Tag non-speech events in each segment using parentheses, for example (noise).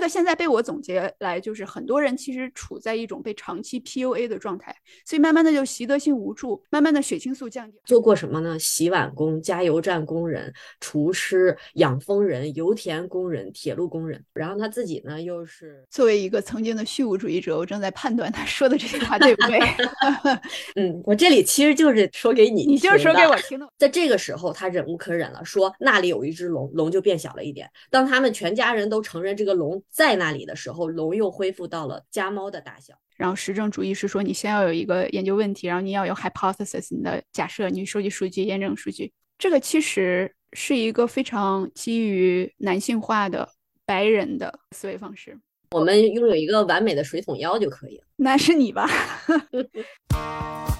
这个现在被我总结来，就是很多人其实处在一种被长期 PUA 的状态，所以慢慢的就习得性无助，慢慢的血清素降低。做过什么呢？洗碗工、加油站工人、厨师、养蜂人、油田工人、铁路工人。然后他自己呢，又是作为一个曾经的虚无主义者，我正在判断他说的这些话对不对。(laughs) 嗯，我这里其实就是说给你，你就是说给我听的。在这个时候，他忍无可忍了，说那里有一只龙，龙就变小了一点。当他们全家人都承认这个龙在那里的时候，龙又恢复到了家猫的大小。然后实证主义是说，你先要有一个研究问题，然后你要有 hypothesis，你的假设，你收集数据，验证数据。这个其实是一个非常基于男性化的白人的思维方式。我们拥有一个完美的水桶腰就可以了。那是你吧？(laughs)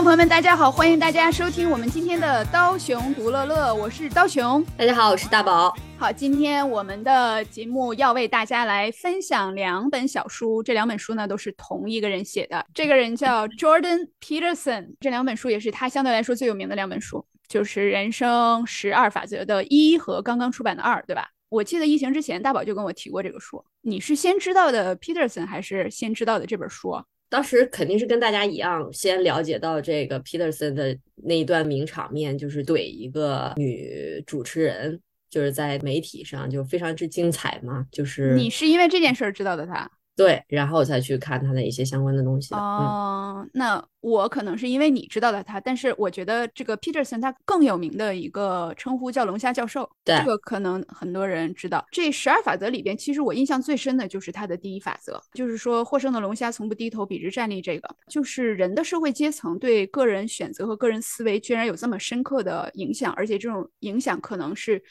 众朋友们，大家好，欢迎大家收听我们今天的刀熊独乐乐，我是刀熊。大家好，我是大宝。好，今天我们的节目要为大家来分享两本小书，这两本书呢都是同一个人写的，这个人叫 (laughs) Jordan Peterson。这两本书也是他相对来说最有名的两本书，就是《人生十二法则》的一和刚刚出版的二，对吧？我记得疫情之前大宝就跟我提过这个书，你是先知道的 Peterson 还是先知道的这本书？当时肯定是跟大家一样，先了解到这个 Peterson 的那一段名场面，就是怼一个女主持人，就是在媒体上就非常之精彩嘛。就是你是因为这件事儿知道的他。对，然后才去看他的一些相关的东西。哦，那我可能是因为你知道了他，但是我觉得这个 Peterson 他更有名的一个称呼叫龙虾教授。对，这个可能很多人知道。这十二法则里边，其实我印象最深的就是他的第一法则，就是说获胜的龙虾从不低头，笔直站立。这个就是人的社会阶层对个人选择和个人思维居然有这么深刻的影响，而且这种影响可能是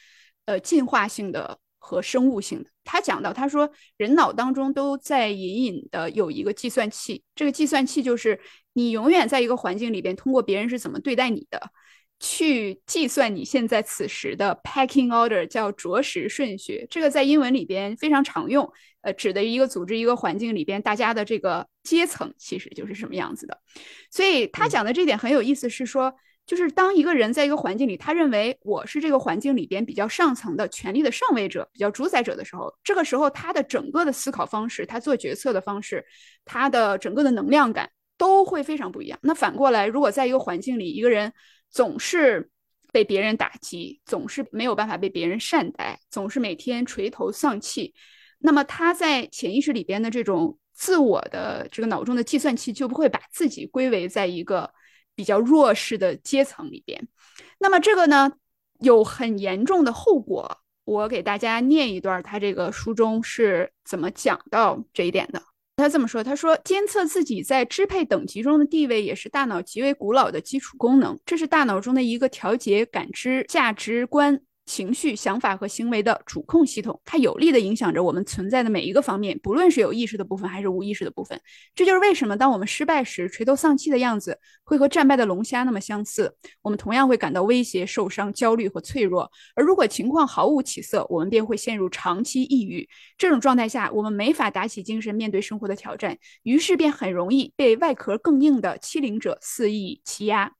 呃进化性的。和生物性的，他讲到，他说人脑当中都在隐隐的有一个计算器，这个计算器就是你永远在一个环境里边，通过别人是怎么对待你的，去计算你现在此时的 packing order，叫着实顺序。这个在英文里边非常常用，呃，指的一个组织一个环境里边大家的这个阶层其实就是什么样子的。所以他讲的这点很有意思，是说。就是当一个人在一个环境里，他认为我是这个环境里边比较上层的权力的上位者，比较主宰者的时候，这个时候他的整个的思考方式，他做决策的方式，他的整个的能量感都会非常不一样。那反过来，如果在一个环境里，一个人总是被别人打击，总是没有办法被别人善待，总是每天垂头丧气，那么他在潜意识里边的这种自我的这个脑中的计算器就不会把自己归为在一个。比较弱势的阶层里边，那么这个呢有很严重的后果。我给大家念一段，他这个书中是怎么讲到这一点的。他这么说：“他说，监测自己在支配等级中的地位，也是大脑极为古老的基础功能。这是大脑中的一个调节感知价值观。”情绪、想法和行为的主控系统，它有力的影响着我们存在的每一个方面，不论是有意识的部分还是无意识的部分。这就是为什么当我们失败时，垂头丧气的样子会和战败的龙虾那么相似。我们同样会感到威胁、受伤、焦虑和脆弱。而如果情况毫无起色，我们便会陷入长期抑郁。这种状态下，我们没法打起精神面对生活的挑战，于是便很容易被外壳更硬的欺凌者肆意欺压。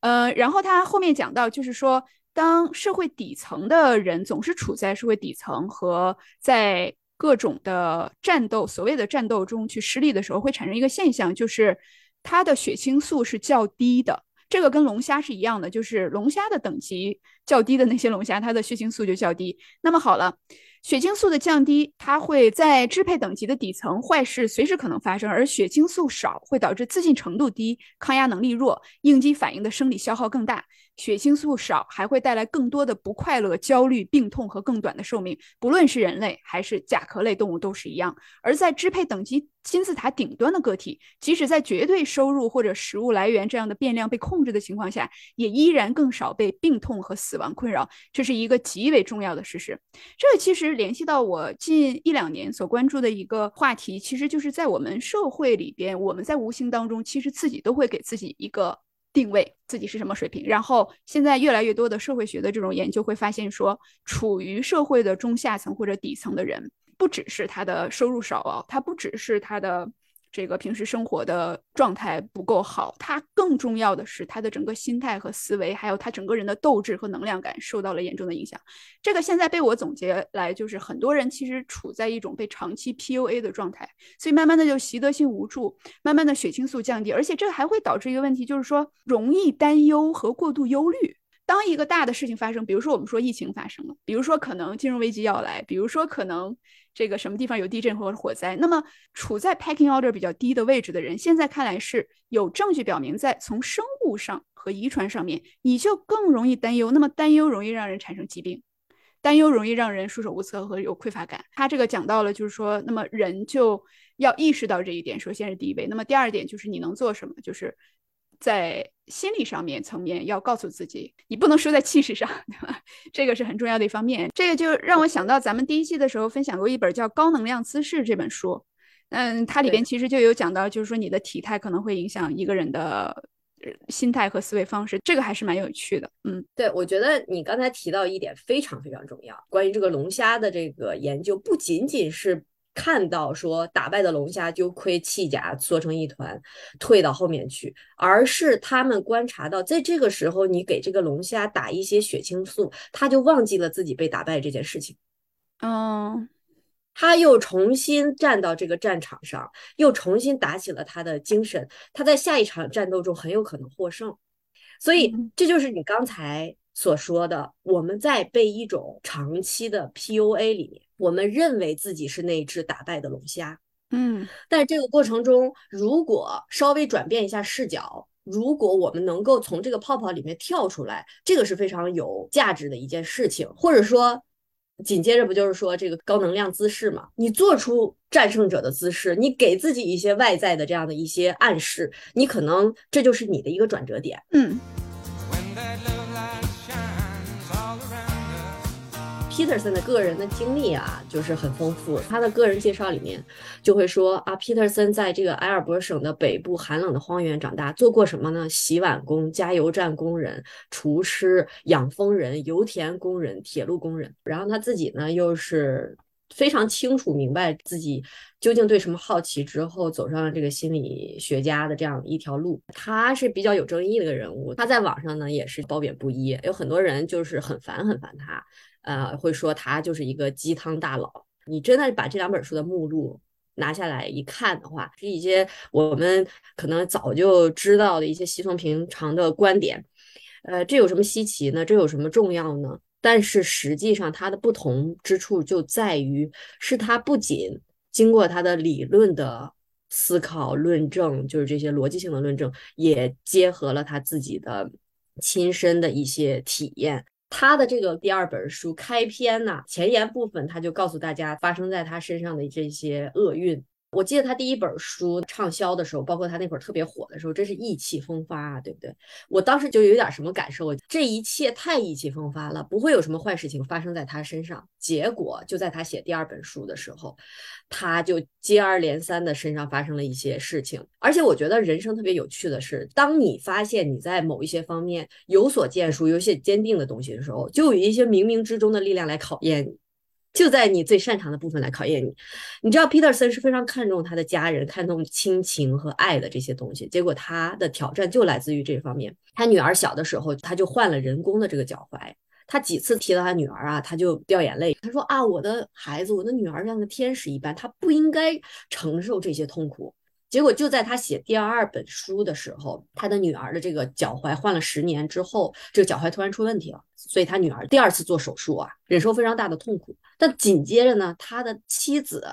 呃，然后他后面讲到，就是说。当社会底层的人总是处在社会底层和在各种的战斗、所谓的战斗中去失利的时候，会产生一个现象，就是他的血清素是较低的。这个跟龙虾是一样的，就是龙虾的等级较低的那些龙虾，它的血清素就较低。那么好了。血清素的降低，它会在支配等级的底层，坏事随时可能发生；而血清素少，会导致自信程度低、抗压能力弱、应激反应的生理消耗更大。血清素少还会带来更多的不快乐、焦虑、病痛和更短的寿命。不论是人类还是甲壳类动物都是一样。而在支配等级金字塔顶端的个体，即使在绝对收入或者食物来源这样的变量被控制的情况下，也依然更少被病痛和死亡困扰。这是一个极为重要的事实。这其实。联系到我近一两年所关注的一个话题，其实就是在我们社会里边，我们在无形当中，其实自己都会给自己一个定位，自己是什么水平。然后现在越来越多的社会学的这种研究会发现说，处于社会的中下层或者底层的人，不只是他的收入少啊，他不只是他的这个平时生活的状态不够好，他更重要的是他的整个心态和思维，还有他整个人的斗志和能量感受到了严重的影响。这个现在被我总结来，就是很多人其实处在一种被长期 PUA 的状态，所以慢慢的就习得性无助，慢慢的血清素降低，而且这还会导致一个问题，就是说容易担忧和过度忧虑。当一个大的事情发生，比如说我们说疫情发生了，比如说可能金融危机要来，比如说可能这个什么地方有地震或者火灾，那么处在 packing order 比较低的位置的人，现在看来是有证据表明，在从生物上和遗传上面，你就更容易担忧。那么担忧容易让人产生疾病，担忧容易让人束手无策和有匮乏感。他这个讲到了，就是说，那么人就要意识到这一点，首先是第一位。那么第二点就是你能做什么，就是。在心理上面层面，要告诉自己，你不能输在气势上，(laughs) 对吧？这个是很重要的一方面。这个就让我想到咱们第一季的时候分享过一本叫《高能量姿势》这本书，嗯，它里边其实就有讲到，就是说你的体态可能会影响一个人的心态和思维方式，这个还是蛮有趣的。嗯，对，我觉得你刚才提到一点非常非常重要，关于这个龙虾的这个研究，不仅仅是。看到说打败的龙虾丢盔弃甲缩成一团，退到后面去，而是他们观察到，在这个时候你给这个龙虾打一些血清素，他就忘记了自己被打败这件事情。哦，他又重新站到这个战场上，又重新打起了他的精神，他在下一场战斗中很有可能获胜。所以这就是你刚才所说的，我们在被一种长期的 PUA 里面。我们认为自己是那只打败的龙虾，嗯，但这个过程中，如果稍微转变一下视角，如果我们能够从这个泡泡里面跳出来，这个是非常有价值的一件事情。或者说，紧接着不就是说这个高能量姿势嘛？你做出战胜者的姿势，你给自己一些外在的这样的一些暗示，你可能这就是你的一个转折点，嗯。Peterson 的个人的经历啊，就是很丰富。他的个人介绍里面就会说啊，Peterson 在这个埃尔伯省的北部寒冷的荒原长大，做过什么呢？洗碗工、加油站工人、厨师、养蜂人、油田工人、铁路工人。然后他自己呢，又是非常清楚明白自己究竟对什么好奇，之后走上了这个心理学家的这样一条路。他是比较有争议的一个人物，他在网上呢也是褒贬不一，有很多人就是很烦很烦他。呃，会说他就是一个鸡汤大佬。你真的把这两本书的目录拿下来一看的话，是一些我们可能早就知道的一些稀松平常的观点。呃，这有什么稀奇呢？这有什么重要呢？但是实际上，它的不同之处就在于，是他不仅经过他的理论的思考、论证，就是这些逻辑性的论证，也结合了他自己的亲身的一些体验。他的这个第二本书开篇呐，前言部分他就告诉大家发生在他身上的这些厄运。我记得他第一本书畅销的时候，包括他那会儿特别火的时候，真是意气风发啊，对不对？我当时就有点什么感受，这一切太意气风发了，不会有什么坏事情发生在他身上。结果就在他写第二本书的时候，他就接二连三的身上发生了一些事情。而且我觉得人生特别有趣的是，当你发现你在某一些方面有所建树、有些坚定的东西的时候，就有一些冥冥之中的力量来考验你。就在你最擅长的部分来考验你。你知道，Peterson 是非常看重他的家人，看重亲情和爱的这些东西。结果他的挑战就来自于这方面。他女儿小的时候，他就换了人工的这个脚踝。他几次提到他女儿啊，他就掉眼泪。他说啊，我的孩子，我的女儿像个天使一般，她不应该承受这些痛苦。结果就在他写第二本书的时候，他的女儿的这个脚踝换了十年之后，这个脚踝突然出问题了，所以他女儿第二次做手术啊，忍受非常大的痛苦。但紧接着呢，他的妻子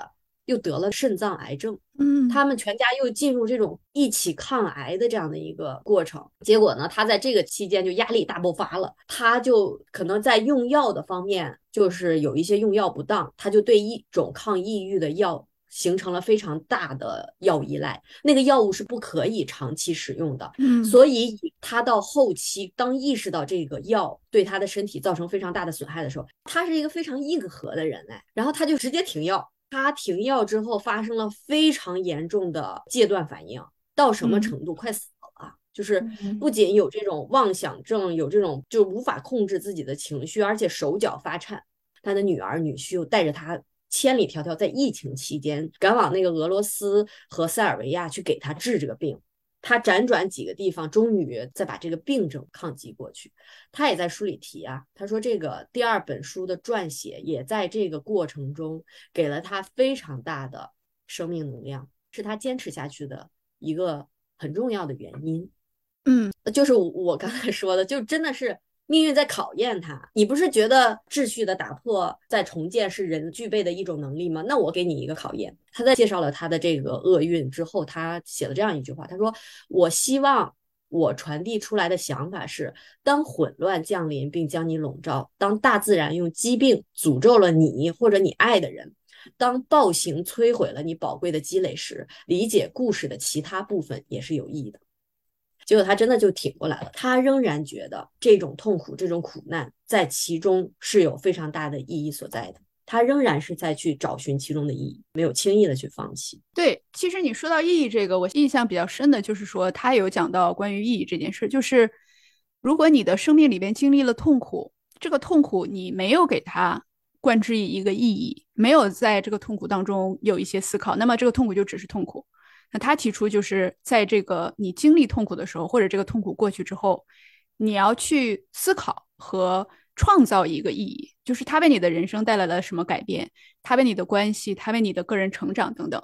又得了肾脏癌症，嗯，他们全家又进入这种一起抗癌的这样的一个过程。结果呢，他在这个期间就压力大爆发了，他就可能在用药的方面就是有一些用药不当，他就对一种抗抑郁的药。形成了非常大的药依赖，那个药物是不可以长期使用的。嗯，所以他到后期，当意识到这个药对他的身体造成非常大的损害的时候，他是一个非常硬核的人哎，然后他就直接停药。他停药之后，发生了非常严重的戒断反应，到什么程度？快死了，就是不仅有这种妄想症，有这种就无法控制自己的情绪，而且手脚发颤。他的女儿女婿又带着他。千里迢迢在疫情期间赶往那个俄罗斯和塞尔维亚去给他治这个病。他辗转几个地方，终于再把这个病症抗击过去。他也在书里提啊，他说这个第二本书的撰写也在这个过程中给了他非常大的生命能量，是他坚持下去的一个很重要的原因。嗯，就是我刚才说的，就真的是。命运在考验他，你不是觉得秩序的打破再重建是人具备的一种能力吗？那我给你一个考验。他在介绍了他的这个厄运之后，他写了这样一句话，他说：“我希望我传递出来的想法是，当混乱降临并将你笼罩，当大自然用疾病诅咒了你或者你爱的人，当暴行摧毁了你宝贵的积累时，理解故事的其他部分也是有意义的。”结果他真的就挺过来了，他仍然觉得这种痛苦、这种苦难在其中是有非常大的意义所在的。他仍然是在去找寻其中的意义，没有轻易的去放弃。对，其实你说到意义这个，我印象比较深的就是说，他有讲到关于意义这件事，就是如果你的生命里边经历了痛苦，这个痛苦你没有给他冠之以一个意义，没有在这个痛苦当中有一些思考，那么这个痛苦就只是痛苦。那他提出，就是在这个你经历痛苦的时候，或者这个痛苦过去之后，你要去思考和创造一个意义，就是他为你的人生带来了什么改变，他为你的关系，他为你的个人成长等等。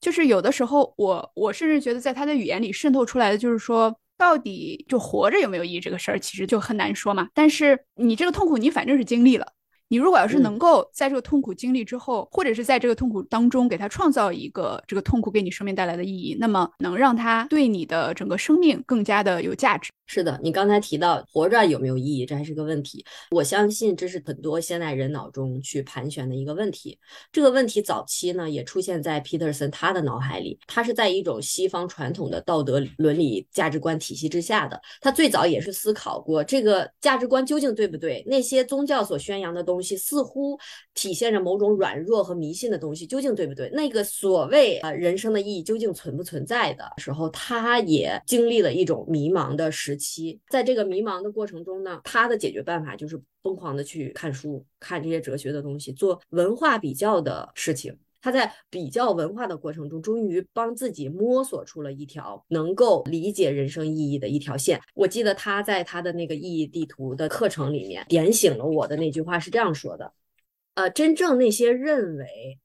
就是有的时候，我我甚至觉得，在他的语言里渗透出来的，就是说，到底就活着有没有意义这个事儿，其实就很难说嘛。但是你这个痛苦，你反正是经历了。你如果要是能够在这个痛苦经历之后，或者是在这个痛苦当中给他创造一个这个痛苦给你生命带来的意义，那么能让他对你的整个生命更加的有价值。是的，你刚才提到活着有没有意义，这还是个问题。我相信这是很多现代人脑中去盘旋的一个问题。这个问题早期呢，也出现在 Peterson 他的脑海里。他是在一种西方传统的道德伦理价值观体系之下的。他最早也是思考过这个价值观究竟对不对？那些宗教所宣扬的东东西似乎体现着某种软弱和迷信的东西，究竟对不对？那个所谓啊人生的意义究竟存不存在的时候，他也经历了一种迷茫的时。期，在这个迷茫的过程中呢，他的解决办法就是疯狂的去看书，看这些哲学的东西，做文化比较的事情。他在比较文化的过程中，终于帮自己摸索出了一条能够理解人生意义的一条线。我记得他在他的那个意义地图的课程里面点醒了我的那句话是这样说的：呃，真正那些认为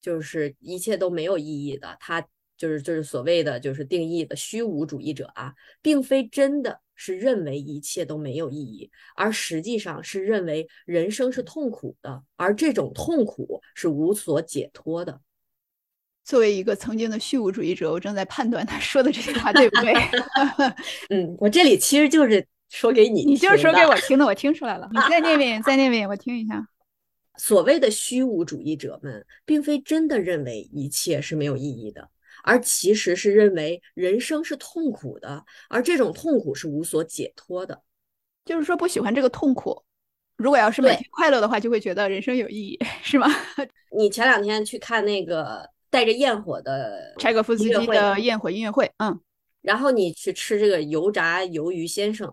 就是一切都没有意义的，他。就是就是所谓的就是定义的虚无主义者啊，并非真的是认为一切都没有意义，而实际上是认为人生是痛苦的，而这种痛苦是无所解脱的。作为一个曾经的虚无主义者，我正在判断他说的这句话对不对。(laughs) 嗯，我这里其实就是说给你，你就是说给我听的，我听出来了。你再念遍，再念遍，我听一下。所谓的虚无主义者们，并非真的认为一切是没有意义的。而其实是认为人生是痛苦的，而这种痛苦是无所解脱的，就是说不喜欢这个痛苦。如果要是每天快乐的话，就会觉得人生有意义，(laughs) 是吗？(laughs) 你前两天去看那个带着焰火的柴可夫斯基的焰火音乐会，嗯，然后你去吃这个油炸鱿鱼先生，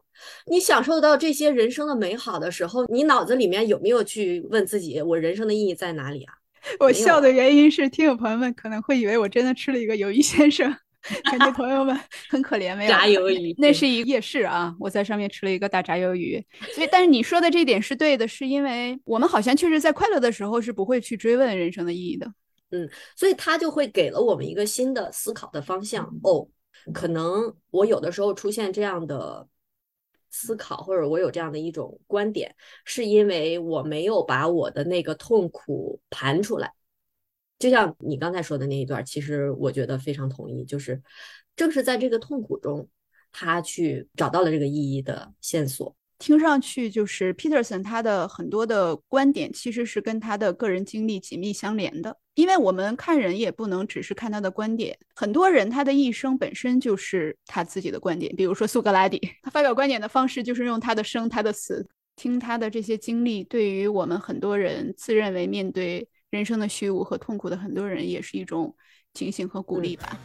你享受到这些人生的美好的时候，你脑子里面有没有去问自己，我人生的意义在哪里啊？(laughs) 我笑的原因是，听友朋友们可能会以为我真的吃了一个鱿鱼先生，感觉朋友们 (laughs) 很可怜，没有炸鱿鱼，那是一夜市啊，我在上面吃了一个大炸鱿鱼。所以，但是你说的这点是对的，是因为我们好像确实在快乐的时候是不会去追问人生的意义的。嗯，所以他就会给了我们一个新的思考的方向。哦，可能我有的时候出现这样的。思考，或者我有这样的一种观点，是因为我没有把我的那个痛苦盘出来。就像你刚才说的那一段，其实我觉得非常同意，就是正是在这个痛苦中，他去找到了这个意义的线索。听上去就是 Peterson 他的很多的观点其实是跟他的个人经历紧密相连的，因为我们看人也不能只是看他的观点，很多人他的一生本身就是他自己的观点，比如说苏格拉底，(laughs) 他发表观点的方式就是用他的生他的死，听他的这些经历，对于我们很多人自认为面对人生的虚无和痛苦的很多人也是一种警醒和鼓励吧。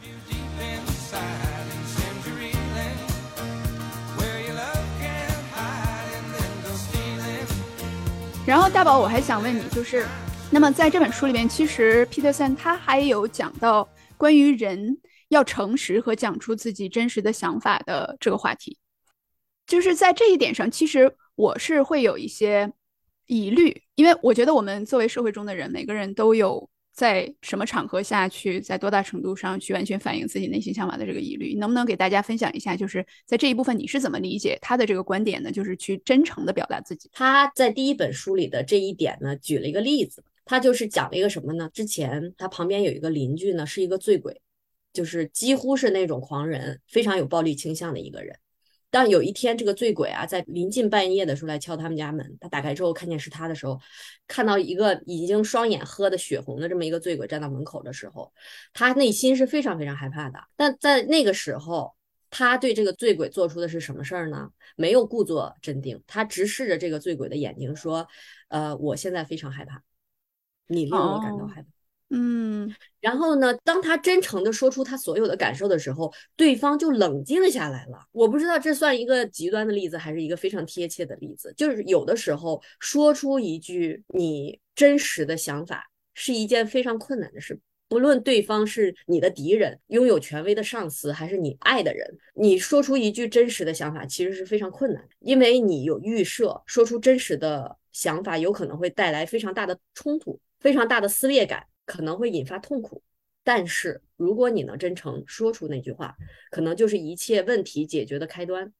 然后大宝，我还想问你，就是那么在这本书里面，其实 Peterson 他还有讲到关于人要诚实和讲出自己真实的想法的这个话题。就是在这一点上，其实我是会有一些疑虑，因为我觉得我们作为社会中的人，每个人都有在什么场合下去，在多大程度上去完全反映自己内心想法的这个疑虑。能不能给大家分享一下，就是在这一部分你是怎么理解他的这个观点呢？就是去真诚的表达自己。他在第一本书里的这一点呢，举了一个例子，他就是讲了一个什么呢？之前他旁边有一个邻居呢，是一个醉鬼，就是几乎是那种狂人，非常有暴力倾向的一个人。当有一天这个醉鬼啊，在临近半夜的时候来敲他们家门，他打开之后看见是他的时候，看到一个已经双眼喝的血红的这么一个醉鬼站到门口的时候，他内心是非常非常害怕的。但在那个时候，他对这个醉鬼做出的是什么事儿呢？没有故作镇定，他直视着这个醉鬼的眼睛说：“呃，我现在非常害怕，你令我感到害怕。”嗯，然后呢？当他真诚的说出他所有的感受的时候，对方就冷静下来了。我不知道这算一个极端的例子，还是一个非常贴切的例子。就是有的时候说出一句你真实的想法是一件非常困难的事，不论对方是你的敌人、拥有权威的上司，还是你爱的人，你说出一句真实的想法其实是非常困难，因为你有预设，说出真实的想法有可能会带来非常大的冲突、非常大的撕裂感。可能会引发痛苦，但是如果你能真诚说出那句话，可能就是一切问题解决的开端。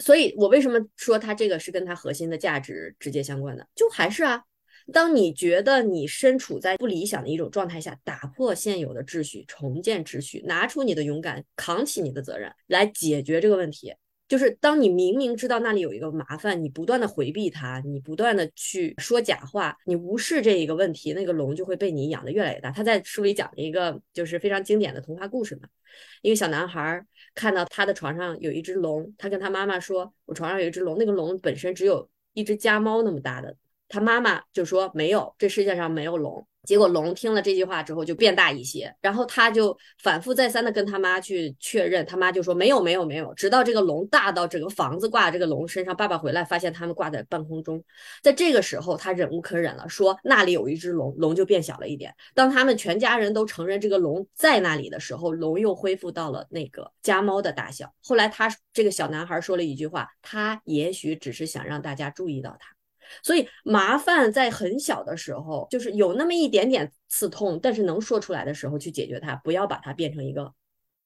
所以我为什么说他这个是跟他核心的价值直接相关的？就还是啊，当你觉得你身处在不理想的一种状态下，打破现有的秩序，重建秩序，拿出你的勇敢，扛起你的责任来解决这个问题。就是当你明明知道那里有一个麻烦，你不断的回避它，你不断的去说假话，你无视这一个问题，那个龙就会被你养的越来越大。他在书里讲了一个就是非常经典的童话故事嘛，一个小男孩看到他的床上有一只龙，他跟他妈妈说：“我床上有一只龙，那个龙本身只有一只家猫那么大的。”他妈妈就说：“没有，这世界上没有龙。”结果龙听了这句话之后就变大一些，然后他就反复再三的跟他妈去确认，他妈就说没有没有没有，直到这个龙大到整个房子挂这个龙身上，爸爸回来发现他们挂在半空中，在这个时候他忍无可忍了，说那里有一只龙，龙就变小了一点。当他们全家人都承认这个龙在那里的时候，龙又恢复到了那个家猫的大小。后来他这个小男孩说了一句话，他也许只是想让大家注意到他。所以麻烦在很小的时候，就是有那么一点点刺痛，但是能说出来的时候去解决它，不要把它变成一个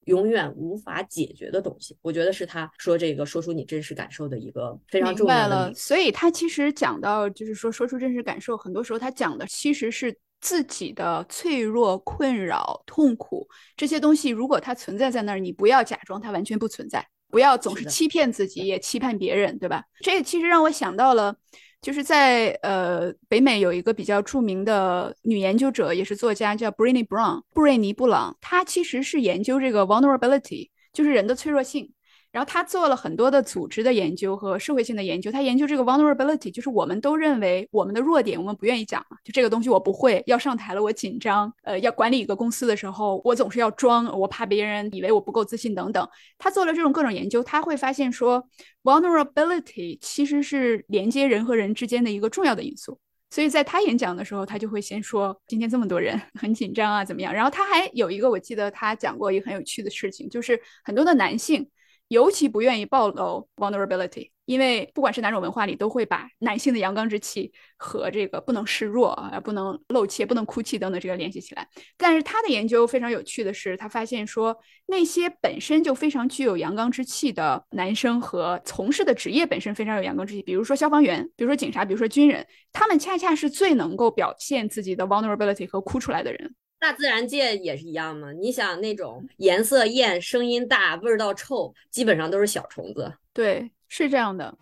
永远无法解决的东西。我觉得是他说这个说出你真实感受的一个非常重要的。所以他其实讲到，就是说说出真实感受，很多时候他讲的其实是自己的脆弱、困扰、痛苦这些东西。如果它存在在那儿，你不要假装它完全不存在，不要总是欺骗自己，也欺骗别人，对吧？这其实让我想到了。就是在呃北美有一个比较著名的女研究者，也是作家，叫 Brené Brown，布瑞尼·布朗。她其实是研究这个 vulnerability，就是人的脆弱性。然后他做了很多的组织的研究和社会性的研究。他研究这个 vulnerability，就是我们都认为我们的弱点，我们不愿意讲嘛。就这个东西我不会，要上台了我紧张。呃，要管理一个公司的时候，我总是要装，我怕别人以为我不够自信等等。他做了这种各种研究，他会发现说 vulnerability 其实是连接人和人之间的一个重要的因素。所以在他演讲的时候，他就会先说今天这么多人很紧张啊，怎么样？然后他还有一个，我记得他讲过一个很有趣的事情，就是很多的男性。尤其不愿意暴露 vulnerability，因为不管是哪种文化里，都会把男性的阳刚之气和这个不能示弱啊、不能露怯、不能哭泣等等这个联系起来。但是他的研究非常有趣的是，他发现说那些本身就非常具有阳刚之气的男生和从事的职业本身非常有阳刚之气，比如说消防员、比如说警察、比如说军人，他们恰恰是最能够表现自己的 vulnerability 和哭出来的人。大自然界也是一样嘛？你想那种颜色艳、声音大、味道臭，基本上都是小虫子。对，是这样的。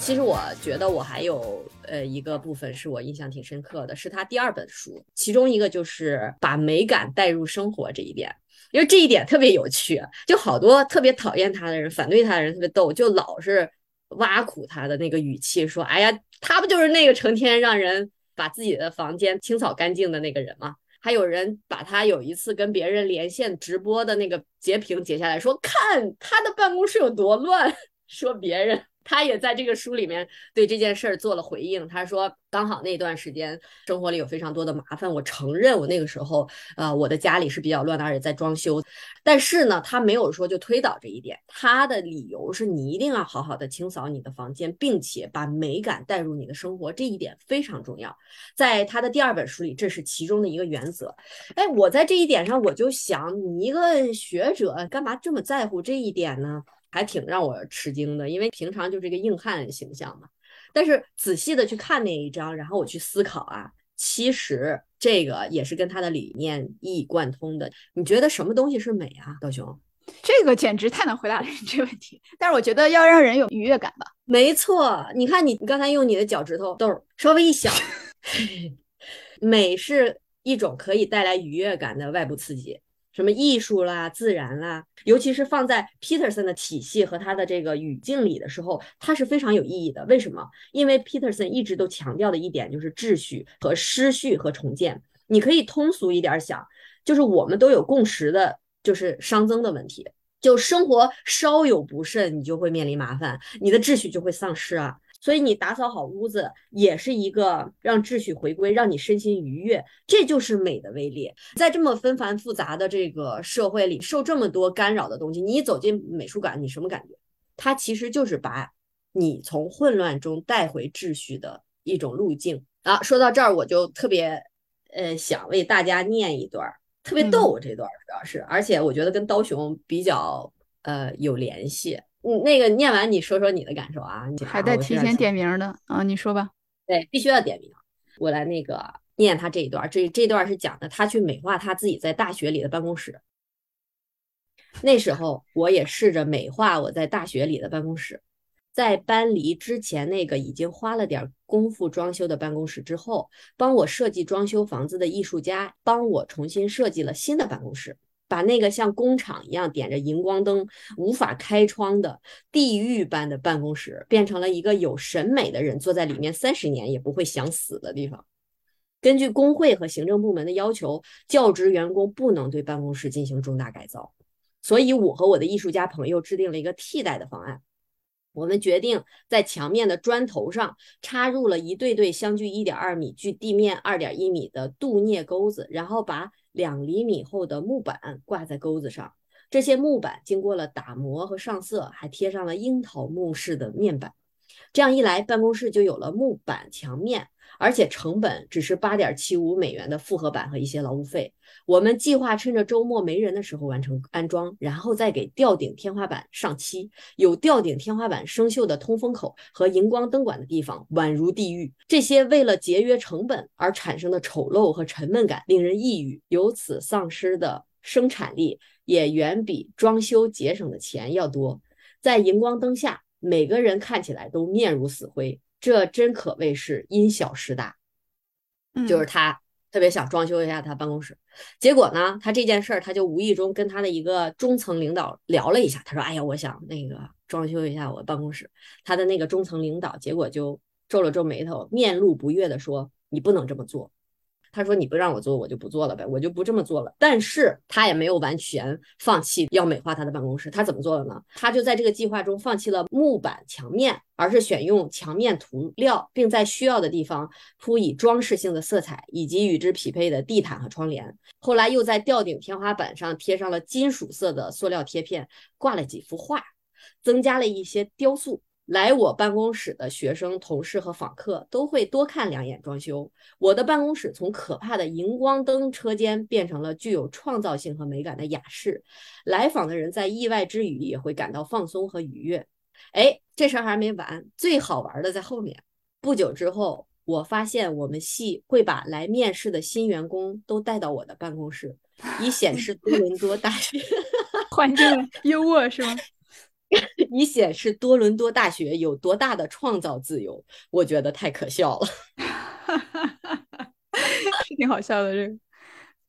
其实我觉得我还有呃一个部分是我印象挺深刻的，是他第二本书，其中一个就是把美感带入生活这一点。因为这一点特别有趣，就好多特别讨厌他的人、反对他的人特别逗，就老是挖苦他的那个语气，说：“哎呀，他不就是那个成天让人把自己的房间清扫干净的那个人吗？”还有人把他有一次跟别人连线直播的那个截屏截下来说，看他的办公室有多乱，(laughs) 说别人。他也在这个书里面对这件事儿做了回应。他说：“刚好那段时间生活里有非常多的麻烦，我承认我那个时候，呃，我的家里是比较乱的，而且在装修。但是呢，他没有说就推倒这一点。他的理由是你一定要好好的清扫你的房间，并且把美感带入你的生活，这一点非常重要。在他的第二本书里，这是其中的一个原则。哎，我在这一点上我就想，你一个学者干嘛这么在乎这一点呢？”还挺让我吃惊的，因为平常就是一个硬汉形象嘛。但是仔细的去看那一章，然后我去思考啊，其实这个也是跟他的理念一以贯通的。你觉得什么东西是美啊，高雄？这个简直太难回答了你这个问题。但是我觉得要让人有愉悦感吧。没错，你看你你刚才用你的脚趾头豆稍微一想，(laughs) 美是一种可以带来愉悦感的外部刺激。什么艺术啦、自然啦，尤其是放在 Peterson 的体系和他的这个语境里的时候，它是非常有意义的。为什么？因为 Peterson 一直都强调的一点就是秩序和失序和重建。你可以通俗一点想，就是我们都有共识的，就是熵增的问题。就生活稍有不慎，你就会面临麻烦，你的秩序就会丧失啊。所以你打扫好屋子，也是一个让秩序回归，让你身心愉悦，这就是美的威力。在这么纷繁复杂的这个社会里，受这么多干扰的东西，你一走进美术馆，你什么感觉？它其实就是把你从混乱中带回秩序的一种路径啊。说到这儿，我就特别呃想为大家念一段，特别逗这段主要是，而且我觉得跟刀熊比较呃有联系。嗯，那个念完，你说说你的感受啊？还在提前点名呢啊？你说吧。对，必须要点名。我来那个念他这一段，这这段是讲的他去美化他自己在大学里的办公室。那时候我也试着美化我在大学里的办公室，在搬离之前那个已经花了点功夫装修的办公室之后，帮我设计装修房子的艺术家帮我重新设计了新的办公室。把那个像工厂一样点着荧光灯、无法开窗的地狱般的办公室，变成了一个有审美的人坐在里面三十年也不会想死的地方。根据工会和行政部门的要求，教职员工不能对办公室进行重大改造，所以我和我的艺术家朋友制定了一个替代的方案。我们决定在墙面的砖头上插入了一对对相距一点二米、距地面二点一米的镀镍钩子，然后把。两厘米厚的木板挂在钩子上，这些木板经过了打磨和上色，还贴上了樱桃木式的面板。这样一来，办公室就有了木板墙面，而且成本只是八点七五美元的复合板和一些劳务费。我们计划趁着周末没人的时候完成安装，然后再给吊顶天花板上漆。有吊顶天花板生锈的通风口和荧光灯管的地方，宛如地狱。这些为了节约成本而产生的丑陋和沉闷感令人抑郁，由此丧失的生产力也远比装修节省的钱要多。在荧光灯下。每个人看起来都面如死灰，这真可谓是因小失大。就是他特别想装修一下他办公室，结果呢，他这件事儿他就无意中跟他的一个中层领导聊了一下，他说：“哎呀，我想那个装修一下我办公室。”他的那个中层领导结果就皱了皱眉头，面露不悦地说：“你不能这么做。”他说：“你不让我做，我就不做了呗，我就不这么做了。”但是他也没有完全放弃要美化他的办公室。他怎么做的呢？他就在这个计划中放弃了木板墙面，而是选用墙面涂料，并在需要的地方铺以装饰性的色彩，以及与之匹配的地毯和窗帘。后来又在吊顶天花板上贴上了金属色的塑料贴片，挂了几幅画，增加了一些雕塑。来我办公室的学生、同事和访客都会多看两眼装修。我的办公室从可怕的荧光灯车间变成了具有创造性和美感的雅室。来访的人在意外之余也会感到放松和愉悦。哎，这事儿还没完，最好玩的在后面。不久之后，我发现我们系会把来面试的新员工都带到我的办公室，以显示多伦多大学环境优渥，(laughs) 是吗？以显示多伦多大学有多大的创造自由，我觉得太可笑了，(laughs) 是挺好笑的。这个，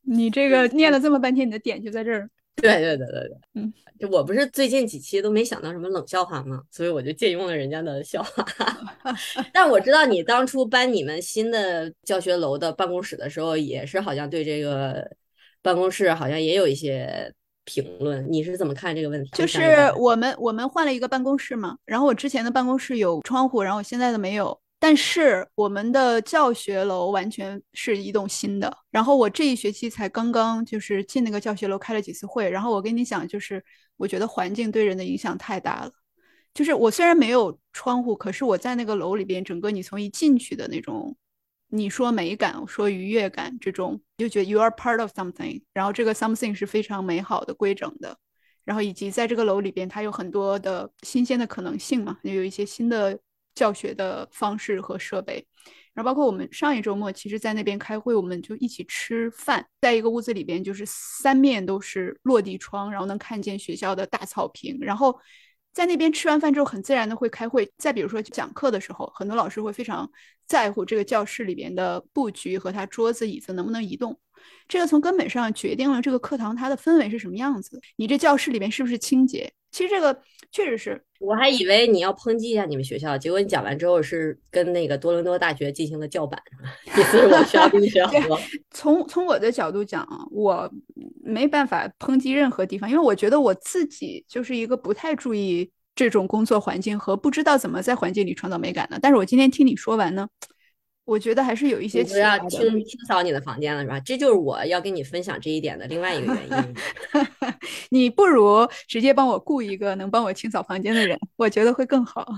你这个念了这么半天，你的点就在这儿。对对对对对，嗯，就我不是最近几期都没想到什么冷笑话吗？所以我就借用了人家的笑话。(laughs) 但我知道你当初搬你们新的教学楼的办公室的时候，也是好像对这个办公室好像也有一些评论。你是怎么看这个问题？就是我们我们换了一个办公室嘛，然后我之前的办公室有窗户，然后我现在的没有。但是我们的教学楼完全是一栋新的，然后我这一学期才刚刚就是进那个教学楼开了几次会，然后我跟你讲，就是我觉得环境对人的影响太大了。就是我虽然没有窗户，可是我在那个楼里边，整个你从一进去的那种，你说美感，说愉悦感，这种就觉得 you are part of something，然后这个 something 是非常美好的、规整的，然后以及在这个楼里边，它有很多的新鲜的可能性嘛，也有一些新的。教学的方式和设备，然后包括我们上一周末，其实在那边开会，我们就一起吃饭，在一个屋子里边，就是三面都是落地窗，然后能看见学校的大草坪，然后在那边吃完饭之后，很自然的会开会。再比如说讲课的时候，很多老师会非常在乎这个教室里边的布局和他桌子椅子能不能移动。这个从根本上决定了这个课堂它的氛围是什么样子。你这教室里面是不是清洁？其实这个确实是，我还以为你要抨击一下你们学校，结果你讲完之后是跟那个多伦多大学进行了叫板，(laughs) 意思是我学校跟你学校。从从我的角度讲，我没办法抨击任何地方，因为我觉得我自己就是一个不太注意这种工作环境和不知道怎么在环境里创造美感的。但是我今天听你说完呢。我觉得还是有一些。不要清清扫你的房间了，是吧？这就是我要跟你分享这一点的另外一个原因。(laughs) 你不如直接帮我雇一个能帮我清扫房间的人，我觉得会更好。(laughs)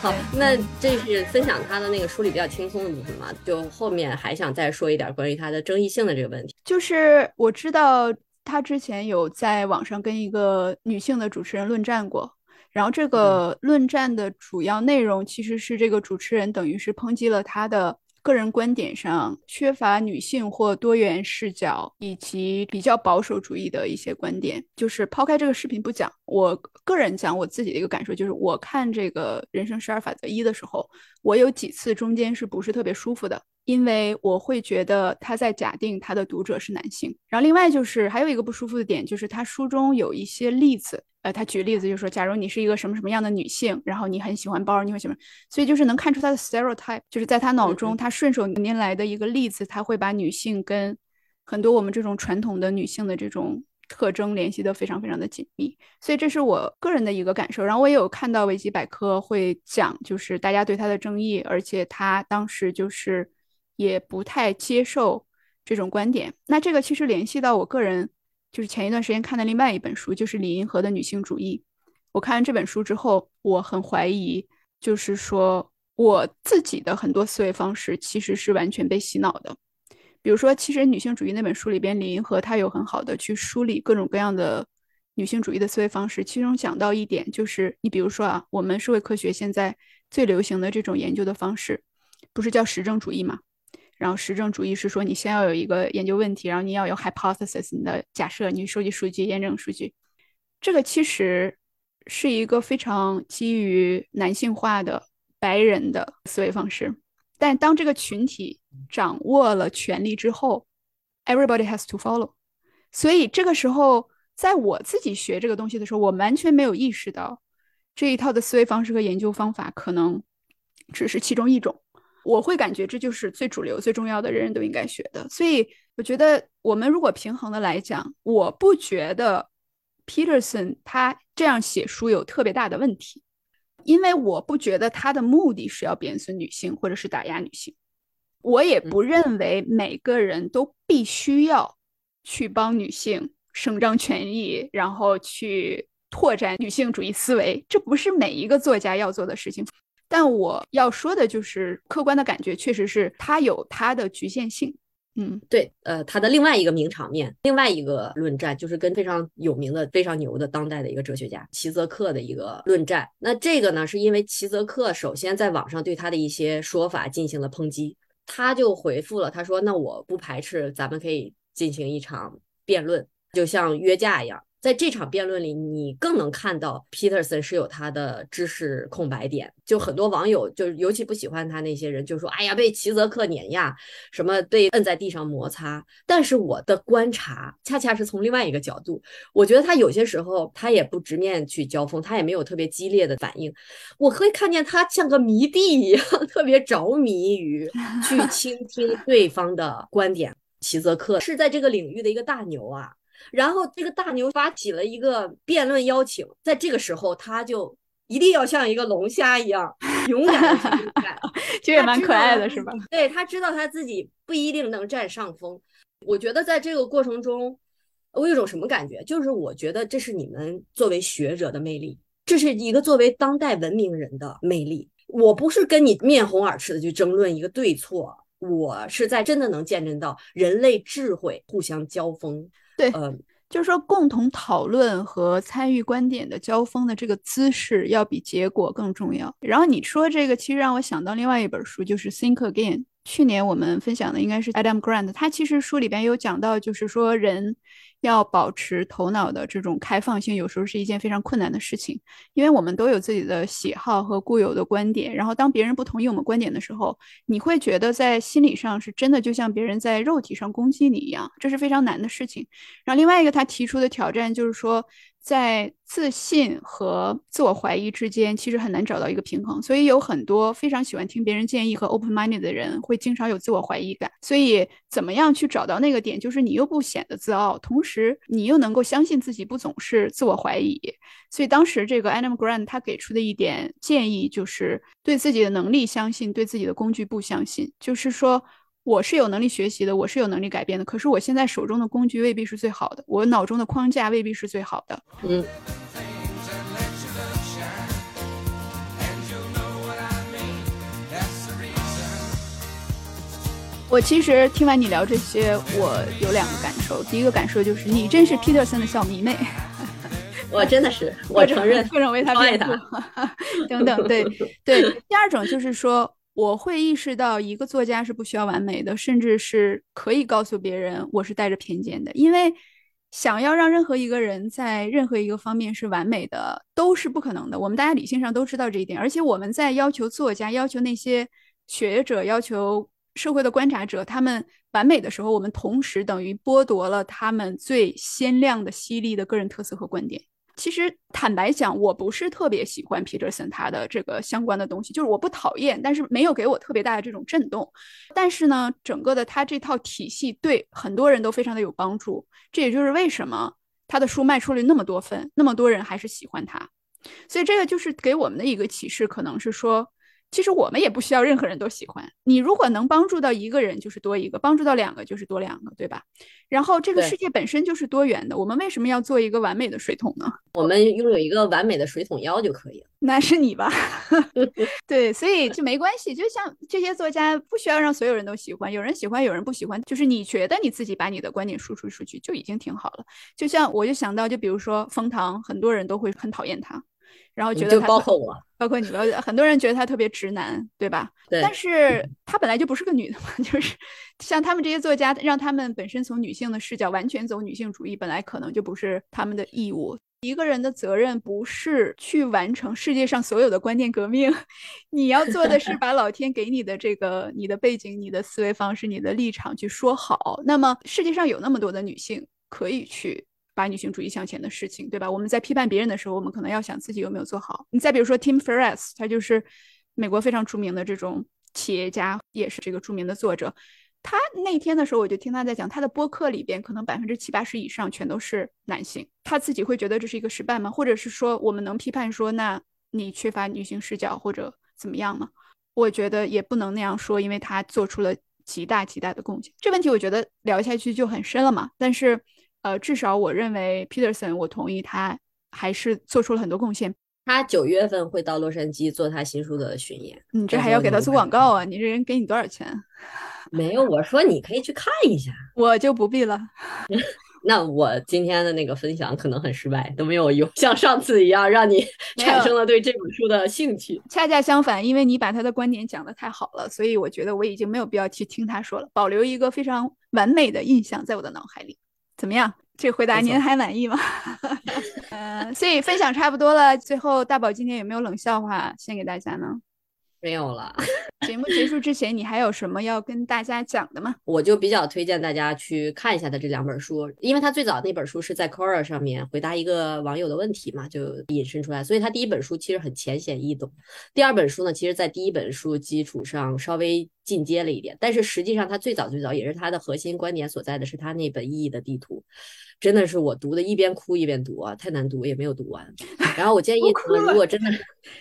好，那这是分享他的那个梳理比较轻松的部分嘛？就后面还想再说一点关于他的争议性的这个问题。就是我知道。他之前有在网上跟一个女性的主持人论战过，然后这个论战的主要内容其实是这个主持人等于是抨击了他的个人观点上缺乏女性或多元视角，以及比较保守主义的一些观点。就是抛开这个视频不讲，我个人讲我自己的一个感受，就是我看这个人生十二法则一的时候，我有几次中间是不是特别舒服的？因为我会觉得他在假定他的读者是男性，然后另外就是还有一个不舒服的点，就是他书中有一些例子，呃，他举例子就是说，假如你是一个什么什么样的女性，然后你很喜欢包，你会喜欢，所以就是能看出他的 stereotype，就是在他脑中，他顺手拈来的一个例子，他会把女性跟很多我们这种传统的女性的这种特征联系的非常非常的紧密，所以这是我个人的一个感受。然后我也有看到维基百科会讲，就是大家对他的争议，而且他当时就是。也不太接受这种观点。那这个其实联系到我个人，就是前一段时间看的另外一本书，就是李银河的《女性主义》。我看完这本书之后，我很怀疑，就是说我自己的很多思维方式其实是完全被洗脑的。比如说，其实《女性主义》那本书里边，李银河他有很好的去梳理各种各样的女性主义的思维方式。其中讲到一点，就是你比如说啊，我们社会科学现在最流行的这种研究的方式，不是叫实证主义吗？然后实证主义是说，你先要有一个研究问题，然后你要有 hypothesis，你的假设，你收集数据，验证数据。这个其实是一个非常基于男性化的白人的思维方式。但当这个群体掌握了权力之后，everybody has to follow。所以这个时候，在我自己学这个东西的时候，我完全没有意识到这一套的思维方式和研究方法可能只是其中一种。我会感觉这就是最主流、最重要的，人人都应该学的。所以我觉得，我们如果平衡的来讲，我不觉得 Peterson 他这样写书有特别大的问题，因为我不觉得他的目的是要贬损女性或者是打压女性。我也不认为每个人都必须要去帮女性伸张权益，然后去拓展女性主义思维，这不是每一个作家要做的事情。但我要说的就是客观的感觉，确实是它有它的局限性。嗯，对，呃，他的另外一个名场面，另外一个论战，就是跟非常有名的、非常牛的当代的一个哲学家齐泽克的一个论战。那这个呢，是因为齐泽克首先在网上对他的一些说法进行了抨击，他就回复了，他说：“那我不排斥，咱们可以进行一场辩论，就像约架一样。”在这场辩论里，你更能看到 Peterson 是有他的知识空白点。就很多网友就尤其不喜欢他那些人，就说：“哎呀，被齐泽克碾压，什么被摁在地上摩擦。”但是我的观察恰恰是从另外一个角度，我觉得他有些时候他也不直面去交锋，他也没有特别激烈的反应。我可以看见他像个迷弟一样，(laughs) 特别着迷于去倾听对方的观点。齐泽克是在这个领域的一个大牛啊，然后这个大牛发起了一个辩论邀请，在这个时候他就一定要像一个龙虾一样勇敢的去干，(laughs) 其实也蛮可爱的，是吧？对他知道他自己不一定能占上风。我觉得在这个过程中，我有种什么感觉？就是我觉得这是你们作为学者的魅力，这是一个作为当代文明人的魅力。我不是跟你面红耳赤的去争论一个对错。我是在真的能见证到人类智慧互相交锋，对，呃，就是说共同讨论和参与观点的交锋的这个姿势要比结果更重要。然后你说这个，其实让我想到另外一本书，就是《Think Again》。去年我们分享的应该是 Adam Grant，他其实书里边有讲到，就是说人。要保持头脑的这种开放性，有时候是一件非常困难的事情，因为我们都有自己的喜好和固有的观点。然后，当别人不同意我们观点的时候，你会觉得在心理上是真的就像别人在肉体上攻击你一样，这是非常难的事情。然后，另外一个他提出的挑战就是说。在自信和自我怀疑之间，其实很难找到一个平衡，所以有很多非常喜欢听别人建议和 open minded 的人，会经常有自我怀疑感。所以，怎么样去找到那个点，就是你又不显得自傲，同时你又能够相信自己，不总是自我怀疑。所以，当时这个 Adam Grant 他给出的一点建议，就是对自己的能力相信，对自己的工具不相信，就是说。我是有能力学习的，我是有能力改变的。可是我现在手中的工具未必是最好的，我脑中的框架未必是最好的。嗯。我其实听完你聊这些，我有两个感受。第一个感受就是你真是 Peterson 的小迷妹。我真的是，(laughs) 我承认，不能为他辩护。(laughs) 等等，对对。第二种就是说。我会意识到，一个作家是不需要完美的，甚至是可以告诉别人我是带着偏见的。因为想要让任何一个人在任何一个方面是完美的，都是不可能的。我们大家理性上都知道这一点。而且我们在要求作家、要求那些学者、要求社会的观察者他们完美的时候，我们同时等于剥夺了他们最鲜亮的、犀利的个人特色和观点。其实坦白讲，我不是特别喜欢 Peterson 他的这个相关的东西，就是我不讨厌，但是没有给我特别大的这种震动。但是呢，整个的他这套体系对很多人都非常的有帮助，这也就是为什么他的书卖出了那么多份，那么多人还是喜欢他。所以这个就是给我们的一个启示，可能是说。其实我们也不需要任何人都喜欢你。如果能帮助到一个人，就是多一个；帮助到两个，就是多两个，对吧？然后这个世界本身就是多元的，我们为什么要做一个完美的水桶呢？我们拥有一个完美的水桶腰就可以了。那是你吧？(laughs) 对，所以就没关系。就像这些作家，不需要让所有人都喜欢，有人喜欢，有人不喜欢，就是你觉得你自己把你的观点输出出去就已经挺好了。就像我就想到，就比如说封唐，很多人都会很讨厌他。然后觉得就包括我，包括你吧，很多人觉得他特别直男，对吧？对。但是他本来就不是个女的嘛，(laughs) 就是像他们这些作家，让他们本身从女性的视角完全走女性主义，本来可能就不是他们的义务。一个人的责任不是去完成世界上所有的观念革命，(laughs) 你要做的是 (laughs) 把老天给你的这个、你的背景、你的思维方式、你的立场去说好。那么世界上有那么多的女性可以去。把女性主义向前的事情，对吧？我们在批判别人的时候，我们可能要想自己有没有做好。你再比如说 Tim Ferriss，他就是美国非常著名的这种企业家，也是这个著名的作者。他那天的时候，我就听他在讲，他的播客里边可能百分之七八十以上全都是男性。他自己会觉得这是一个失败吗？或者是说，我们能批判说，那你缺乏女性视角或者怎么样吗？我觉得也不能那样说，因为他做出了极大极大的贡献。这问题我觉得聊下去就很深了嘛。但是。呃，至少我认为 Peterson，我同意他还是做出了很多贡献。他九月份会到洛杉矶做他新书的巡演。你这还要给他做广告啊？你这人给你多少钱？没有，我说你可以去看一下，我就不必了。(laughs) 那我今天的那个分享可能很失败，都没有有像上次一样让你产生了对这本书的兴趣。恰恰相反，因为你把他的观点讲得太好了，所以我觉得我已经没有必要去听他说了，保留一个非常完美的印象在我的脑海里。怎么样？这回答您还满意吗？(laughs) 呃，所以分享差不多了，最后大宝今天有没有冷笑话献给大家呢？没有了。(laughs) 节目结束之前，你还有什么要跟大家讲的吗？我就比较推荐大家去看一下他这两本书，因为他最早那本书是在 Quora 上面回答一个网友的问题嘛，就引申出来，所以他第一本书其实很浅显易懂。第二本书呢，其实在第一本书基础上稍微进阶了一点，但是实际上他最早最早也是他的核心观点所在的是他那本意义的地图，真的是我读的一边哭一边读啊，太难读也没有读完。(laughs) 然后我建议，如果真的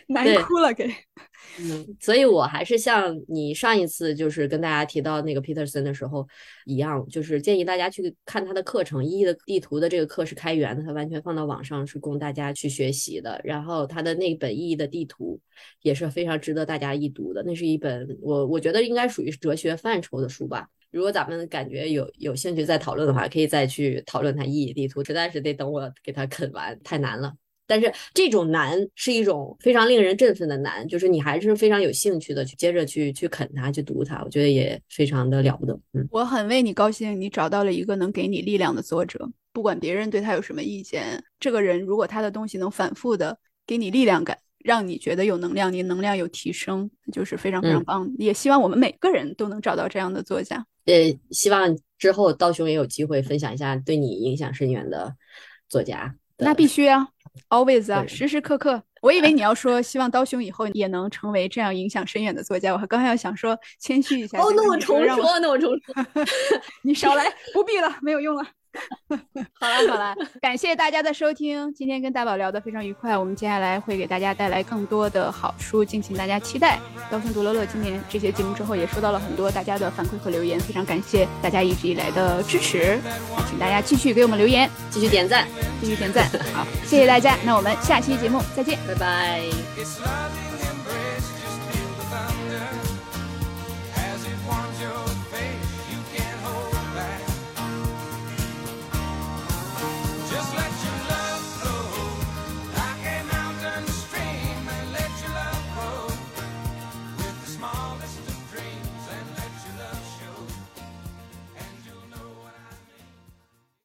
难哭了给。(laughs) 嗯，所以我还是像你上一次就是跟大家提到那个 Peterson 的时候一样，就是建议大家去看他的课程。意义的地图的这个课是开源的，他完全放到网上是供大家去学习的。然后他的那本意义的地图也是非常值得大家一读的。那是一本我我觉得应该属于哲学范畴的书吧。如果咱们感觉有有兴趣再讨论的话，可以再去讨论它意义地图。实在是得等我给它啃完，太难了。但是这种难是一种非常令人振奋的难，就是你还是非常有兴趣的去接着去去啃它，去读它，我觉得也非常的了不得。嗯，我很为你高兴，你找到了一个能给你力量的作者，不管别人对他有什么意见，这个人如果他的东西能反复的给你力量感，让你觉得有能量，你能量有提升，就是非常非常棒。也希望我们每个人都能找到这样的作家。也希望之后刀兄也有机会分享一下对你影响深远的作家。那必须啊。Always 啊，时时刻刻。我以为你要说希望刀兄以后也能成为这样影响深远的作家，我还刚要想说谦虚一下。哦，那我重说，那我重说，(laughs) 你少来，不必了，没有用了。(laughs) 好了好了，感谢大家的收听，今天跟大宝聊得非常愉快，我们接下来会给大家带来更多的好书，敬请大家期待。刀兄独乐乐今年这些节目之后也收到了很多大家的反馈和留言，非常感谢大家一直以来的支持，请大家继续给我们留言，继续点赞，继续点赞。好，谢谢大家，那我们下期节目再见，拜拜。